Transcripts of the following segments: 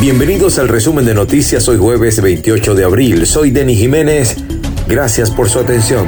Bienvenidos al resumen de noticias hoy jueves 28 de abril. Soy Denis Jiménez. Gracias por su atención.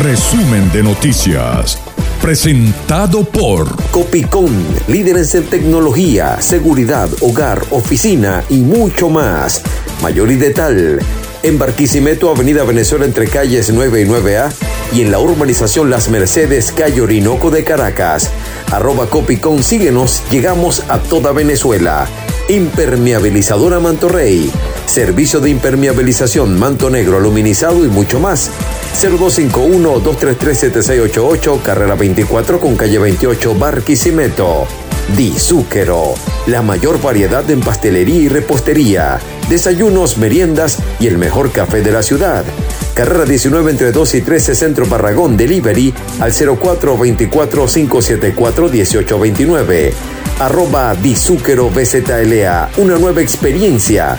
Resumen de noticias. Presentado por Copicón, líderes en tecnología, seguridad, hogar, oficina y mucho más. Mayor y detal. En Barquisimeto, Avenida Venezuela entre calles 9 y 9A y en la urbanización Las Mercedes, calle Orinoco de Caracas. Arroba Copicón, síguenos, llegamos a toda Venezuela. Impermeabilizadora Manto Rey. Servicio de impermeabilización, manto negro, aluminizado y mucho más. 0251-233-7688, carrera 24 con calle 28, Barquisimeto. Dizúquero, la mayor variedad en pastelería y repostería, desayunos, meriendas y el mejor café de la ciudad. Carrera 19 entre 2 y 13 Centro Barragón Delivery al 0424-574-1829. Arroba Dizúquero BZLA, una nueva experiencia.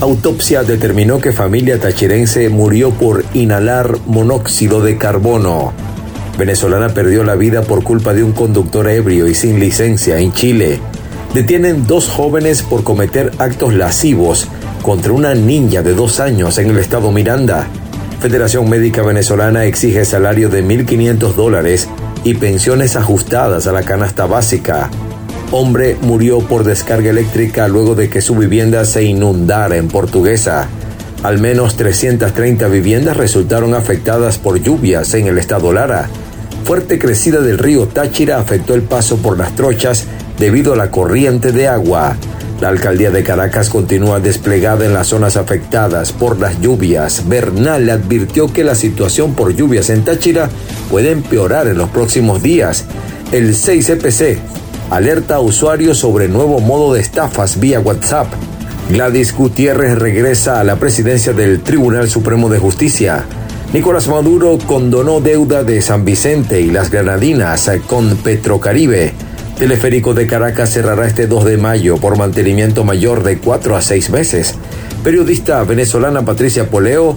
Autopsia determinó que familia tachirense murió por inhalar monóxido de carbono. Venezolana perdió la vida por culpa de un conductor ebrio y sin licencia en Chile. Detienen dos jóvenes por cometer actos lascivos contra una niña de dos años en el estado Miranda. Federación Médica Venezolana exige salario de 1.500 dólares y pensiones ajustadas a la canasta básica. Hombre murió por descarga eléctrica luego de que su vivienda se inundara en Portuguesa. Al menos 330 viviendas resultaron afectadas por lluvias en el estado Lara. Fuerte crecida del río Táchira afectó el paso por las trochas debido a la corriente de agua. La alcaldía de Caracas continúa desplegada en las zonas afectadas por las lluvias. Bernal advirtió que la situación por lluvias en Táchira puede empeorar en los próximos días. El 6EPC alerta a usuarios sobre nuevo modo de estafas vía WhatsApp. Gladys Gutiérrez regresa a la presidencia del Tribunal Supremo de Justicia. Nicolás Maduro condonó deuda de San Vicente y las Granadinas con Petrocaribe. Teleférico de Caracas cerrará este 2 de mayo por mantenimiento mayor de 4 a 6 meses. Periodista venezolana Patricia Poleo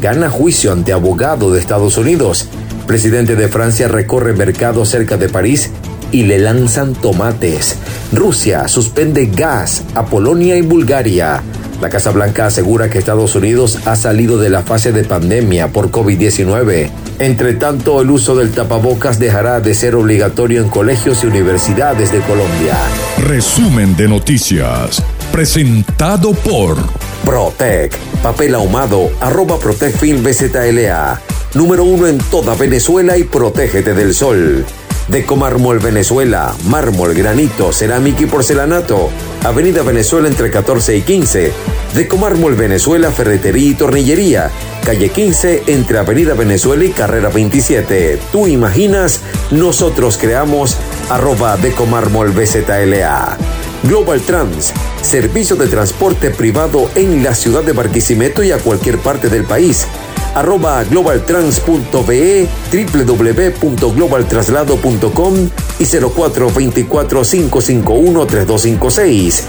gana juicio ante abogado de Estados Unidos. Presidente de Francia recorre mercado cerca de París y le lanzan tomates. Rusia suspende gas a Polonia y Bulgaria. La Casa Blanca asegura que Estados Unidos ha salido de la fase de pandemia por COVID-19. Entre tanto, el uso del tapabocas dejará de ser obligatorio en colegios y universidades de Colombia. Resumen de noticias. Presentado por Protec, papel ahumado, arroba Protec Film BZLA. Número uno en toda Venezuela y protégete del sol. Decomármol Venezuela, mármol, granito, cerámica y porcelanato. Avenida Venezuela entre 14 y 15. Decomármol Venezuela, ferretería y tornillería. Calle 15 entre Avenida Venezuela y Carrera 27. Tú imaginas, nosotros creamos arroba Decomármol BZLA. Global Trans, servicio de transporte privado en la ciudad de Barquisimeto y a cualquier parte del país arroba globaltrans.be, www.globaltraslado.com y 0424-551-3256.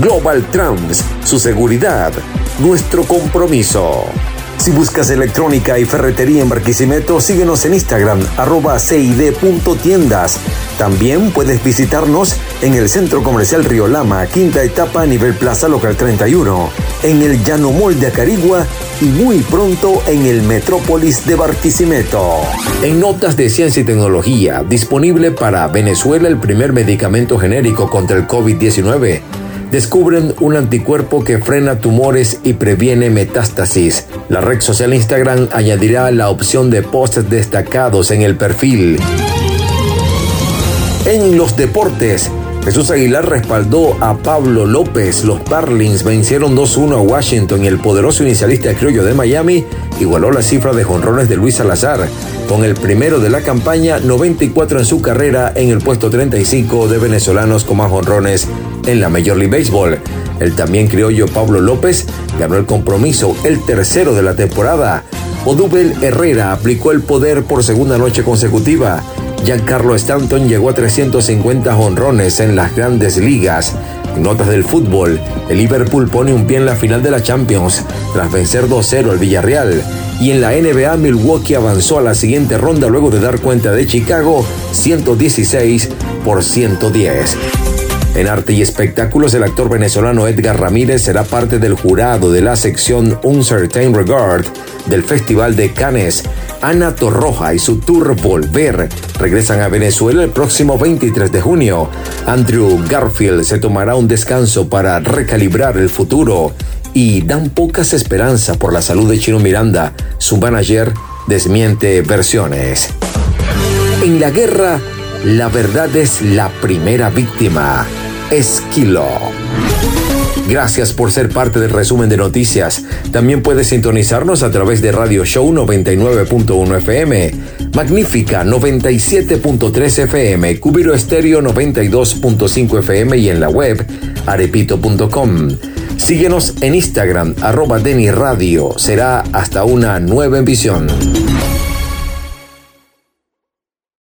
Global Trans, su seguridad, nuestro compromiso. Si buscas electrónica y ferretería en Barquisimeto, síguenos en Instagram, arroba cid.tiendas. También puedes visitarnos en el Centro Comercial Río Lama, quinta etapa, nivel Plaza Local 31, en el Llano de Acarigua y muy pronto en el Metrópolis de Barquisimeto. En Notas de Ciencia y Tecnología, disponible para Venezuela el primer medicamento genérico contra el COVID-19 descubren un anticuerpo que frena tumores y previene metástasis. La red social Instagram añadirá la opción de posts destacados en el perfil. En los deportes, Jesús Aguilar respaldó a Pablo López. Los Barlins vencieron 2-1 a Washington y el poderoso inicialista criollo de Miami igualó la cifra de jonrones de Luis Salazar, con el primero de la campaña, 94 en su carrera, en el puesto 35 de venezolanos con más jonrones en la Major League Baseball. El también criollo Pablo López ganó el compromiso, el tercero de la temporada. Odubel Herrera aplicó el poder por segunda noche consecutiva. Giancarlo Stanton llegó a 350 honrones en las grandes ligas. Notas del fútbol, el Liverpool pone un pie en la final de la Champions tras vencer 2-0 al Villarreal. Y en la NBA, Milwaukee avanzó a la siguiente ronda luego de dar cuenta de Chicago 116 por 110. En arte y espectáculos, el actor venezolano Edgar Ramírez será parte del jurado de la sección Uncertain Regard del Festival de Cannes. Ana Torroja y su tour Volver regresan a Venezuela el próximo 23 de junio. Andrew Garfield se tomará un descanso para recalibrar el futuro y dan pocas esperanzas por la salud de Chino Miranda. Su manager desmiente versiones. En la guerra, la verdad es la primera víctima. Esquilo. Gracias por ser parte del resumen de noticias. También puedes sintonizarnos a través de Radio Show 99.1 FM, Magnífica 97.3 FM, Cubiro Estéreo 92.5 FM y en la web arepito.com. Síguenos en Instagram, arroba Radio. Será hasta una nueva emisión.